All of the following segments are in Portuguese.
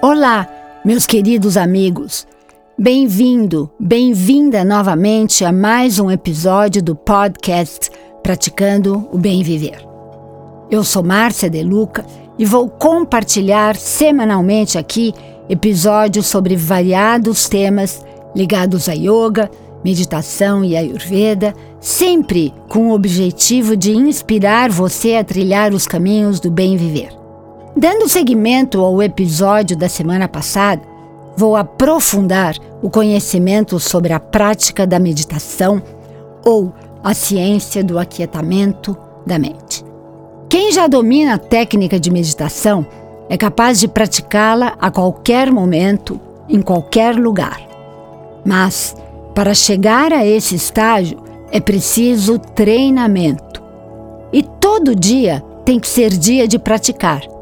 Olá, meus queridos amigos. Bem-vindo, bem-vinda novamente a mais um episódio do podcast Praticando o Bem Viver. Eu sou Márcia De Luca e vou compartilhar semanalmente aqui episódios sobre variados temas ligados a yoga, meditação e ayurveda, sempre com o objetivo de inspirar você a trilhar os caminhos do bem viver. Dando seguimento ao episódio da semana passada, vou aprofundar o conhecimento sobre a prática da meditação ou a ciência do aquietamento da mente. Quem já domina a técnica de meditação é capaz de praticá-la a qualquer momento, em qualquer lugar. Mas, para chegar a esse estágio, é preciso treinamento. E todo dia tem que ser dia de praticar.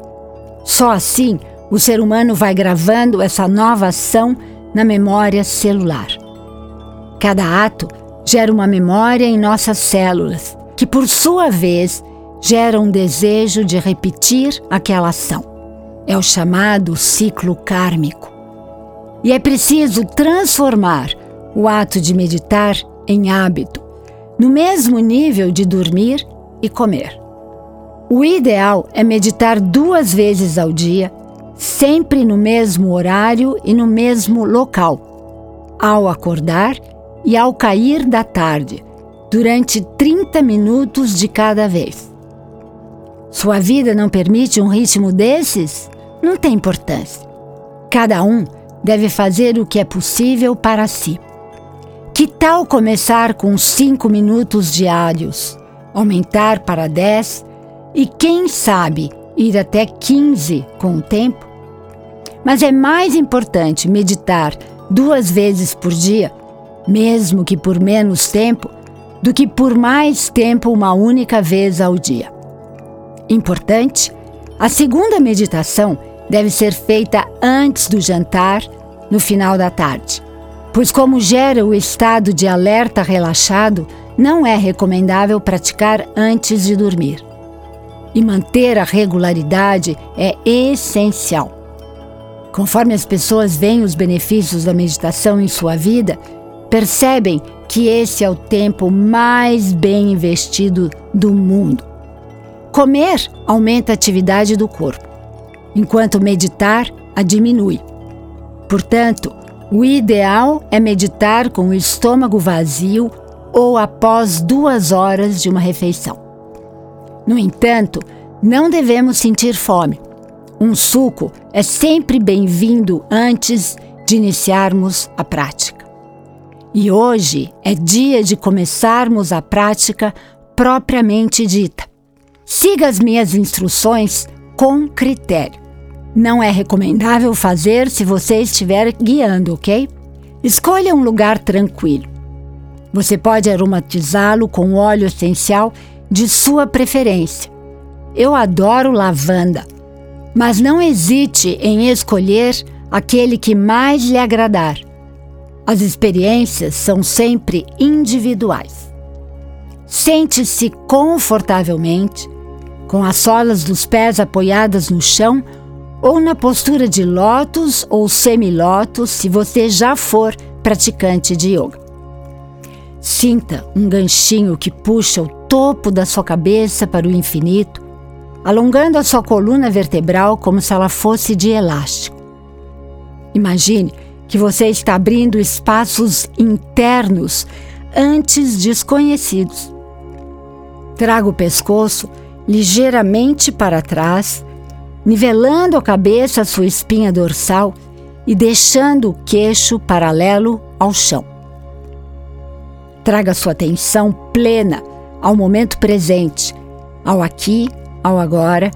Só assim o ser humano vai gravando essa nova ação na memória celular. Cada ato gera uma memória em nossas células, que por sua vez gera um desejo de repetir aquela ação. É o chamado ciclo kármico. E é preciso transformar o ato de meditar em hábito, no mesmo nível de dormir e comer. O ideal é meditar duas vezes ao dia, sempre no mesmo horário e no mesmo local, ao acordar e ao cair da tarde, durante 30 minutos de cada vez. Sua vida não permite um ritmo desses? Não tem importância. Cada um deve fazer o que é possível para si. Que tal começar com 5 minutos diários, aumentar para 10 e quem sabe ir até 15 com o tempo. Mas é mais importante meditar duas vezes por dia, mesmo que por menos tempo, do que por mais tempo uma única vez ao dia. Importante, a segunda meditação deve ser feita antes do jantar, no final da tarde, pois, como gera o estado de alerta relaxado, não é recomendável praticar antes de dormir e manter a regularidade é essencial. Conforme as pessoas veem os benefícios da meditação em sua vida, percebem que esse é o tempo mais bem investido do mundo. Comer aumenta a atividade do corpo, enquanto meditar a diminui. Portanto, o ideal é meditar com o estômago vazio ou após duas horas de uma refeição. No entanto, não devemos sentir fome. Um suco é sempre bem-vindo antes de iniciarmos a prática. E hoje é dia de começarmos a prática propriamente dita. Siga as minhas instruções com critério. Não é recomendável fazer se você estiver guiando, ok? Escolha um lugar tranquilo. Você pode aromatizá-lo com óleo essencial de sua preferência. Eu adoro lavanda, mas não hesite em escolher aquele que mais lhe agradar. As experiências são sempre individuais. Sente-se confortavelmente, com as solas dos pés apoiadas no chão ou na postura de lótus ou semilótus, se você já for praticante de yoga. Sinta um ganchinho que puxa o topo da sua cabeça para o infinito, alongando a sua coluna vertebral como se ela fosse de elástico. Imagine que você está abrindo espaços internos antes desconhecidos. Traga o pescoço ligeiramente para trás, nivelando a cabeça sua espinha dorsal e deixando o queixo paralelo ao chão. Traga sua atenção plena ao momento presente, ao aqui, ao agora,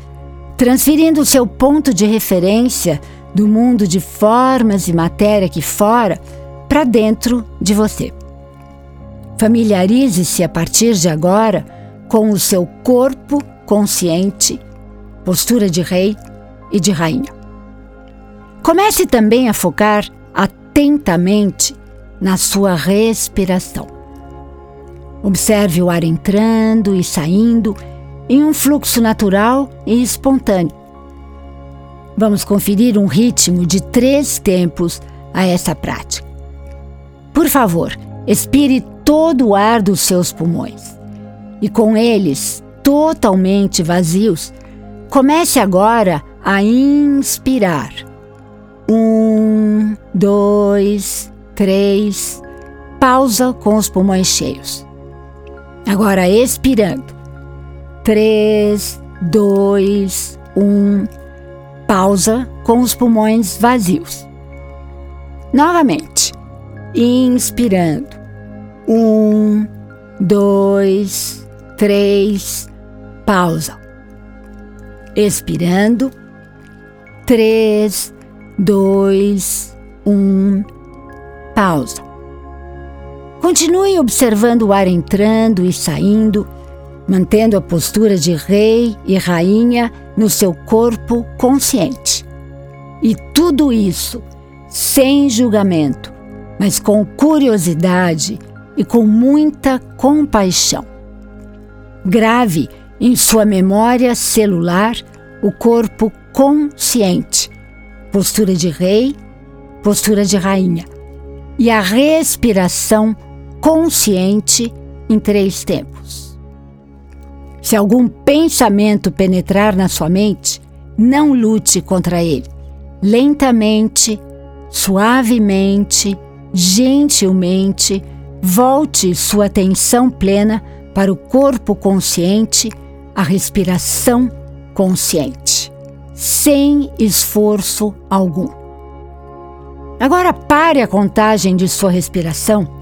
transferindo o seu ponto de referência do mundo de formas e matéria aqui fora para dentro de você. Familiarize-se a partir de agora com o seu corpo consciente, postura de rei e de rainha. Comece também a focar atentamente na sua respiração. Observe o ar entrando e saindo em um fluxo natural e espontâneo. vamos conferir um ritmo de três tempos a essa prática. Por favor, expire todo o ar dos seus pulmões e, com eles totalmente vazios, comece agora a inspirar. Um, dois, três. Pausa com os pulmões cheios. Agora expirando. Três, dois, um. Pausa com os pulmões vazios. Novamente. Inspirando. Um, dois, três. Pausa. Expirando. Três, dois, um. Pausa. Continue observando o ar entrando e saindo, mantendo a postura de rei e rainha no seu corpo consciente. E tudo isso sem julgamento, mas com curiosidade e com muita compaixão. Grave em sua memória celular o corpo consciente, postura de rei, postura de rainha, e a respiração consciente em três tempos. Se algum pensamento penetrar na sua mente, não lute contra ele. Lentamente, suavemente, gentilmente, volte sua atenção plena para o corpo consciente, a respiração consciente, sem esforço algum. Agora pare a contagem de sua respiração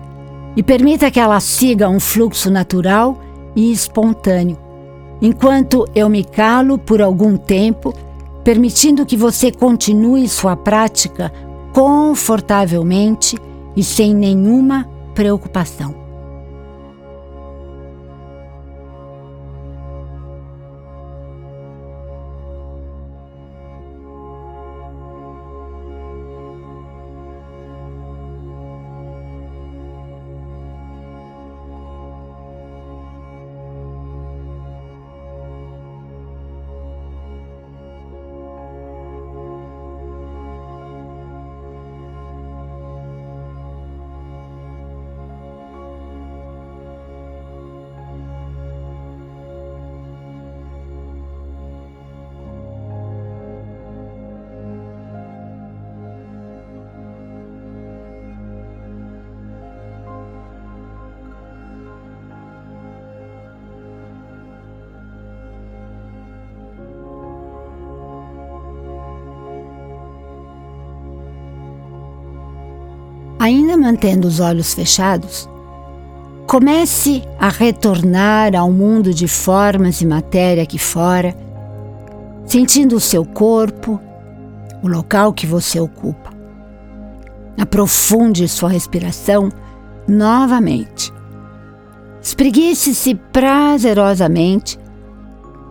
e permita que ela siga um fluxo natural e espontâneo, enquanto eu me calo por algum tempo, permitindo que você continue sua prática confortavelmente e sem nenhuma preocupação. Ainda mantendo os olhos fechados, comece a retornar ao mundo de formas e matéria aqui fora, sentindo o seu corpo, o local que você ocupa. Aprofunde sua respiração novamente. Espreguice-se prazerosamente,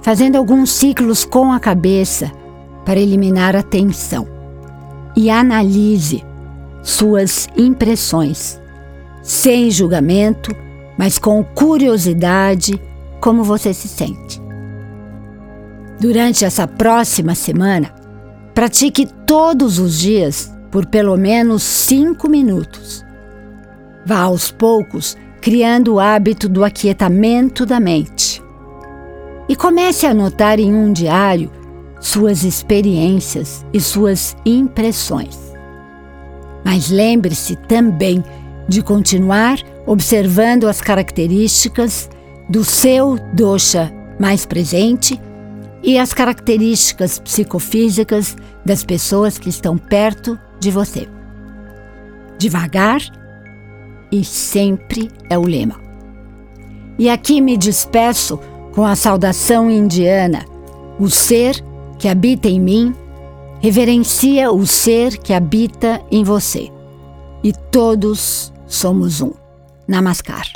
fazendo alguns ciclos com a cabeça para eliminar a tensão. E analise suas impressões, sem julgamento, mas com curiosidade como você se sente. Durante essa próxima semana, pratique todos os dias por pelo menos cinco minutos. Vá aos poucos criando o hábito do aquietamento da mente. E comece a anotar em um diário suas experiências e suas impressões. Mas lembre-se também de continuar observando as características do seu dosha mais presente e as características psicofísicas das pessoas que estão perto de você. Devagar e sempre é o lema. E aqui me despeço com a saudação indiana: o ser que habita em mim Reverencia o ser que habita em você. E todos somos um. Namaskar.